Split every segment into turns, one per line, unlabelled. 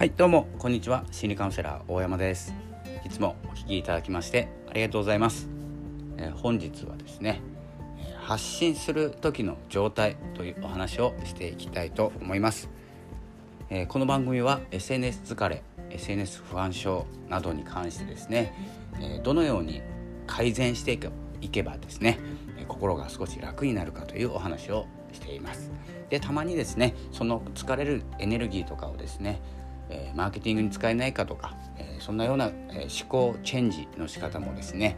はいどうもこんにちは。心理カウンセラー大山です。いつもお聞きいただきましてありがとうございます、えー、本日はですね発信する時の状態というお話をしていきたいと思います、えー、この番組は SNS 疲れ SNS 不安症などに関してですね、えー、どのように改善していけばですね心が少し楽になるかというお話をしています。でたまにですねその疲れるエネルギーとかをですねえ、マーケティングに使えないかとか、え、そんなような、え、思考チェンジの仕方もですね、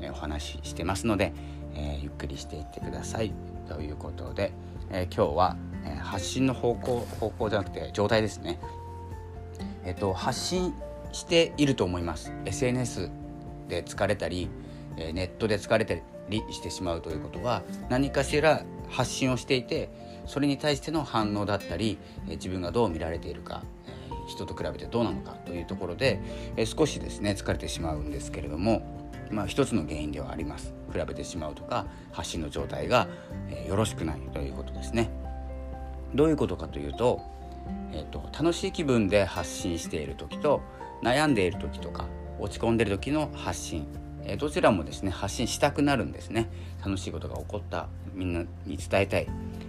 えお話ししてますので、えゆっくりしていってくださいということで、え今日は、え発信の方向方向じゃなくて状態ですね。えっと発信していると思います SNS で疲れたりえネットで疲れたりしてしまうということは何かしら発信をしていてそれに対しての反応だったり自分がどう見られているか人と比べてどうなのかというところで、え少しですね疲れてしまうんですけれども、まあ、一つの原因ではあります。比べてしまうとか発信の状態が、えよろしくないということですね。どういうことかというと,、えーと、楽しい気分で発信している時と悩んでいる時とか落ち込んでいる時の発信えどちらもですね発信したくなるんですね。楽しいことが起こったみんなに伝えたい。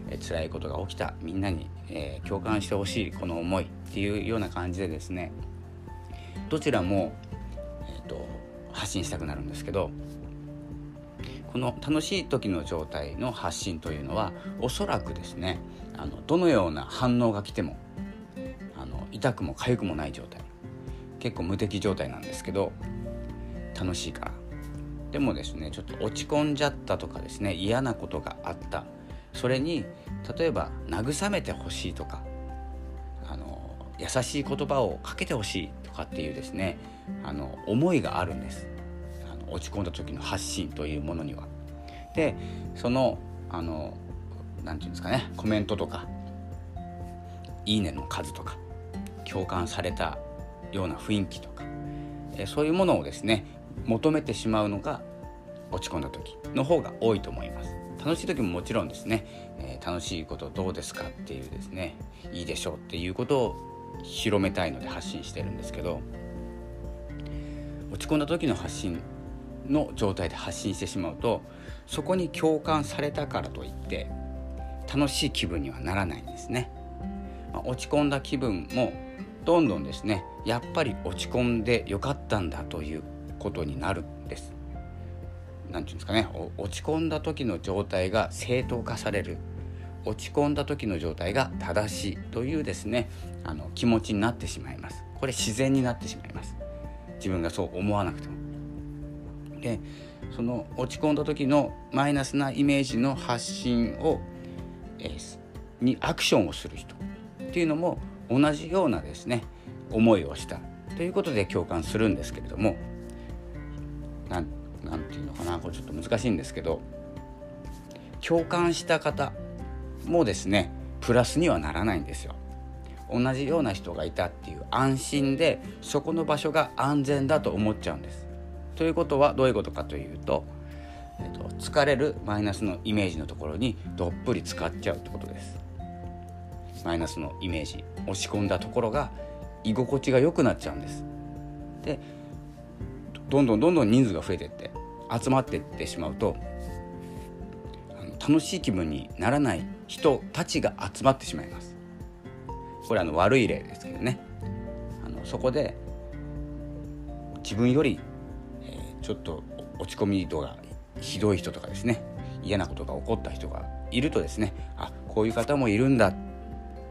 え辛いことが起きた。みんなに、えー、共感してほしいこの思いっていうような感じでですねどちらも、えーと、発信したくなるんですけどこの楽しい時の状態の発信というのはおそらくですねあのどのような反応が来てもあの痛くも痒くもない状態結構無敵状態なんですけど楽しいから。でもですねちょっと落ち込んじゃったとかですね嫌なことがあったそれに例えば慰めてほしいとかあの優しい言葉をかけてほしいとかっていうですねあの思いがあるんですあの落ち込んだ時の発信というものには。でそのあの何て言うんですかねコメントとか「いいね」の数とか共感されたような雰囲気とかえそういうものをですね求めてしまうのが落ち込んだ時の方が多いと思います。楽しい時ももちろんですね、えー、楽しいことどうですかっていうですね。いいでしょうっていうことを広めたいので発信してるんですけど落ち込んだ時の発信の状態で発信してしまうとそこに共感されたからといって楽しい気分にはならないんですね、まあ、落ち込んだ気分もどんどんですねやっぱり落ち込んでよかったんだということになる何て言うんですかね落ち込んだ時の状態が正当化される。落ち込んだ時の状態が正しいというですねあの気持ちになってしまいます。これ自然になってしまいます。自分がそう思わなくても。でその落ち込んだ時のマイナスなイメージの発信を、えー、にアクションをする人っていうのも同じようなですね思いをしたということで共感するんですけれどもなん何て言うのかなこれちょっと難しいんですけど共感した方もですねプラスにはならないんですよ。同じような人がいたっていう安心でそこの場所が安全だと思っちゃうんです。ということはどういうことかというと、えっと、疲れるマイナスのイメージのところにどっぷり使っちゃうってことです。マイナスのイメージ押し込んだところが居心地が良くなっちゃうんです。でどんどんどんどん人数が増えてって集まってってしまうと楽しい気分にならない人たちが集まってしまいます。これあの悪い例ですけどね。あのそこで自分より、えー、ちょっと落ち込み度がひどい人とかですね。嫌なことが起こった人がいるとですね。あこういう方もいるんだ。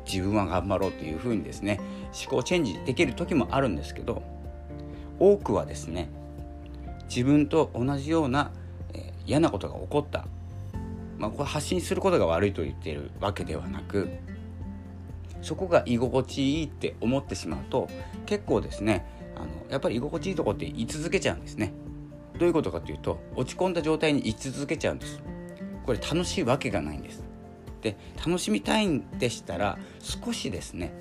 自分は頑張ろうというふうにですね思考チェンジできる時もあるんですけど多くはですね自分と同じような、えー、嫌なことが起こった、まあ、これ発信することが悪いと言っているわけではなくそこが居心地いいって思ってしまうと結構ですねあのやっぱり居心地いいとこって居続けちゃうんですね。どういうことかというと落ち込んだ状態に居続けちゃうんです。これ楽しいわけがないんです。で楽しみたいんでしたら少しですね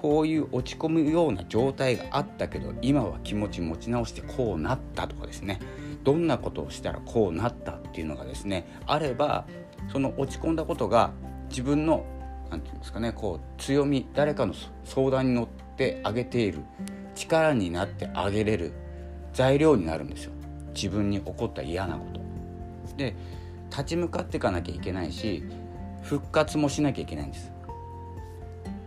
こういう落ち込むような状態があったけど今は気持ち持ち直してこうなったとかですね。どんなことをしたらこうなったっていうのがですねあればその落ち込んだことが自分の何て言うんですかねこう強み誰かの相談に乗ってあげている力になってあげれる材料になるんですよ。自分に起こった嫌なこと。で立ち向かっていかなきゃいけないし復活もしなきゃいけないんです。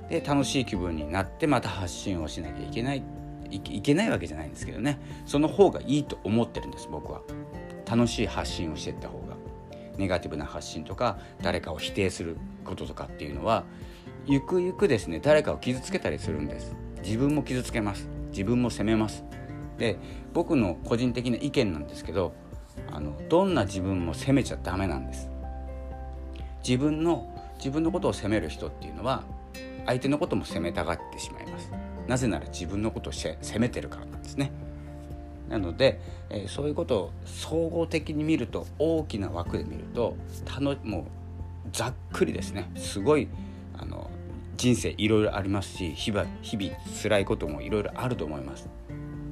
で楽しい気分になってまた発信をしなきゃいけないいけないわけじゃないんですけどね。その方がいいと思ってるんです僕は。楽しい発信をしていった方が。ネガティブな発信とか誰かを否定することとかっていうのはゆくゆくですね誰かを傷つけたりするんです。自分も傷つけます。自分も責めます。で僕の個人的な意見なんですけどあのどんな自分も責めちゃダメなんです。自分の自分のことを責める人っていうのは相手のことも責めたがってしまいます。なぜなら自分のことを責めてるからなんですね。なので、えー、そういうことを総合的に見ると大きな枠で見るとたのもうざっくりですね。すごいあの人生いろいろありますし日々日々辛いこともいろいろあると思います。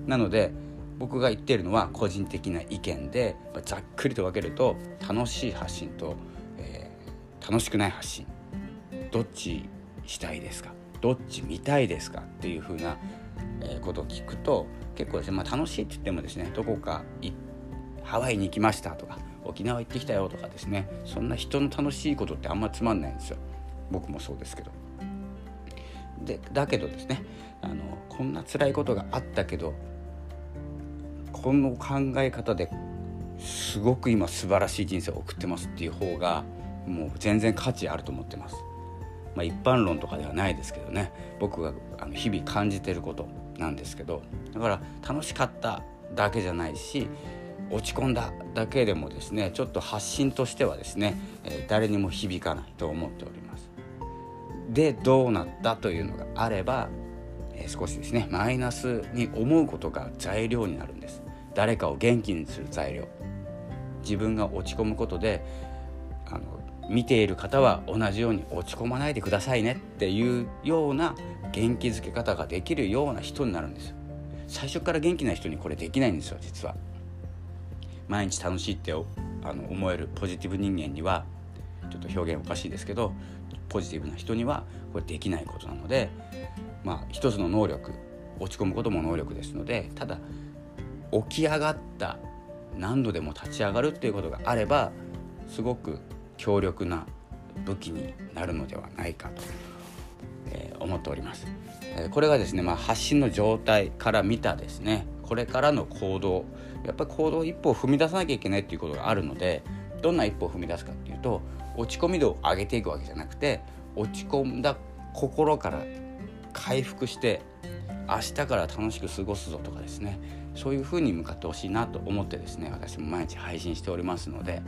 なので僕が言ってるのは個人的な意見でざっくりと分けると楽しい発信と、えー、楽しくない発信。どっちしたいですか？どっち見たいですか？っていうふうな、ことを聞くと結構ですね、まあ、楽しいって言ってもですねどこかハワイに行きましたとか沖縄行ってきたよとかですねそんな人の楽しいことってあんまつまんないんですよ僕もそうですけど。でだけどですねあのこんな辛いことがあったけどこの考え方ですごく今素晴らしい人生を送ってますっていう方がもう全然価値あると思ってます。まあ、一般論とかではないですけどね僕が日々感じてることなんですけどだから楽しかっただけじゃないし落ち込んだだけでもですねちょっと発信としてはですね、えー、誰にも響かないと思っております。でどうなったというのがあれば、えー、少しですねマイナスに思うことが材料になるんです。誰かを元気にする材料自分が落ち込むことで見ている方は同じように落ち込まないでくださいねっていうような元気づけ方ができるような人になるんですよ。最初から元気な人にこれできないんですよ実は。毎日楽しいってあの思えるポジティブ人間にはちょっと表現おかしいですけどポジティブな人にはこれできないことなのでまあ一つの能力落ち込むことも能力ですのでただ起き上がった何度でも立ち上がるっていうことがあればすごく強力な武器になるのではないかと、えー、思っております。えー、これがですね、まあ、発信の状態から見たですねこれからの行動やっぱり行動一歩を踏み出さなきゃいけないっていうことがあるのでどんな一歩を踏み出すかっていうと落ち込み度を上げていくわけじゃなくて落ち込んだ心から回復して明日から楽しく過ごすぞとかですねそういう風に向かってほしいなと思ってですね私も毎日配信しておりますので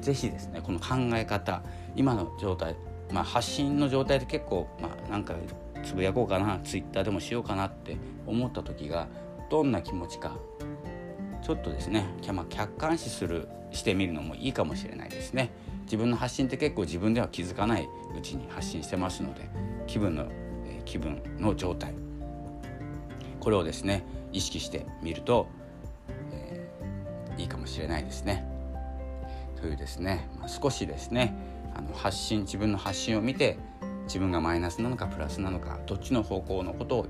是非ですねこの考え方今の状態、まあ、発信の状態で結構、まあ、なんかつぶやこうかなツイッターでもしようかなって思った時がどんな気持ちかちょっとですね、まあ、客観視するしてみるのもいいかもしれないですね自分の発信って結構自分では気づかないうちに発信してますので気分の、えー、気分の状態これをですね意識してみると、えー、いいかもしれないですね。というですね、まあ、少しですねあの発信自分の発信を見て自分がマイナスなのかプラスなのかどっちの方向のことを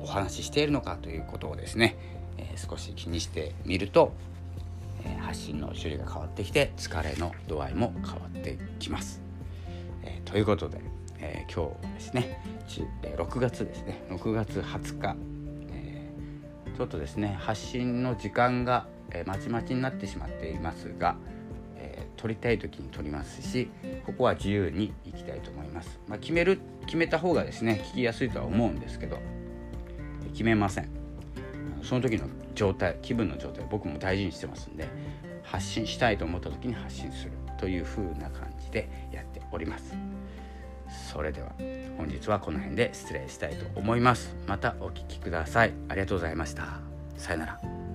お話ししているのかということをですね、えー、少し気にしてみると、えー、発信の種類が変わってきて疲れの度合いも変わってきます。えー、ということで、え今日ですね6月ですね6月20日えちょっとですね発信の時間が、え、まちまちになってしまっていますが、撮りたい時に撮りますしここは自由にいきたいと思います、まあ、決める決めた方がですね聞きやすいとは思うんですけど決めません。その時の状態気分の状態僕も大事にしてますんで発信したいと思った時に発信する。という風な感じでやっております。それでは本日はこの辺で失礼したいと思います。またお聴きください。ありがとうございました。さよなら。